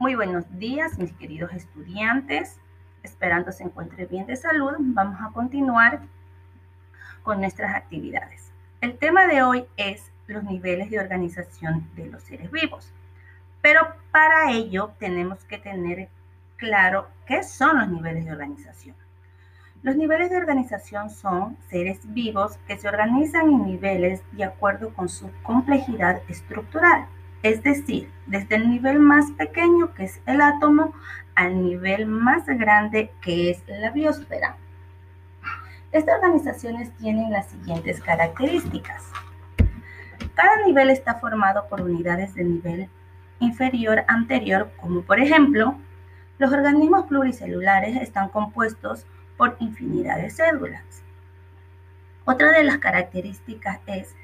Muy buenos días, mis queridos estudiantes. Esperando se encuentre bien de salud, vamos a continuar con nuestras actividades. El tema de hoy es los niveles de organización de los seres vivos. Pero para ello tenemos que tener claro qué son los niveles de organización. Los niveles de organización son seres vivos que se organizan en niveles de acuerdo con su complejidad estructural es decir, desde el nivel más pequeño, que es el átomo, al nivel más grande, que es la biosfera. Estas organizaciones tienen las siguientes características. Cada nivel está formado por unidades de nivel inferior anterior, como por ejemplo, los organismos pluricelulares están compuestos por infinidad de células. Otra de las características es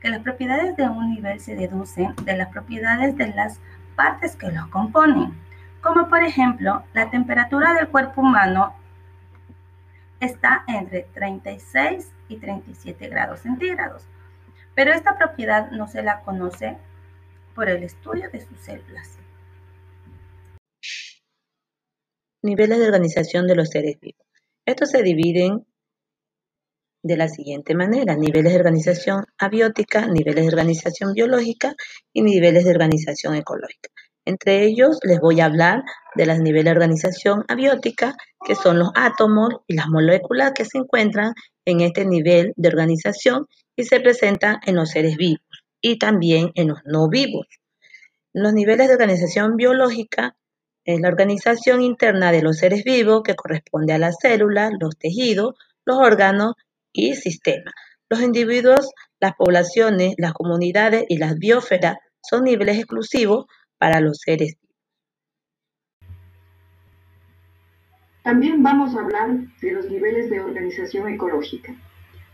que las propiedades de un nivel se deducen de las propiedades de las partes que los componen, como por ejemplo la temperatura del cuerpo humano está entre 36 y 37 grados centígrados, pero esta propiedad no se la conoce por el estudio de sus células. Niveles de organización de los seres vivos. Estos se dividen de la siguiente manera: niveles de organización abiótica, niveles de organización biológica y niveles de organización ecológica. Entre ellos les voy a hablar de los niveles de organización abiótica, que son los átomos y las moléculas que se encuentran en este nivel de organización y se presentan en los seres vivos y también en los no vivos. Los niveles de organización biológica es la organización interna de los seres vivos que corresponde a las células, los tejidos, los órganos y sistema. Los individuos, las poblaciones, las comunidades y las biosferas son niveles exclusivos para los seres vivos. También vamos a hablar de los niveles de organización ecológica.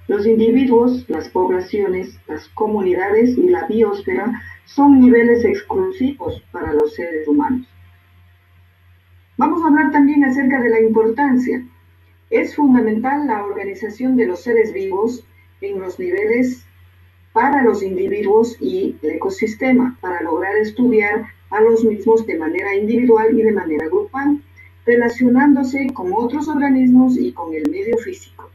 Los individuos, las poblaciones, las comunidades y la biosfera son niveles exclusivos para los seres humanos. Vamos a hablar también acerca de la importancia es fundamental la organización de los seres vivos en los niveles para los individuos y el ecosistema para lograr estudiar a los mismos de manera individual y de manera grupal, relacionándose con otros organismos y con el medio físico.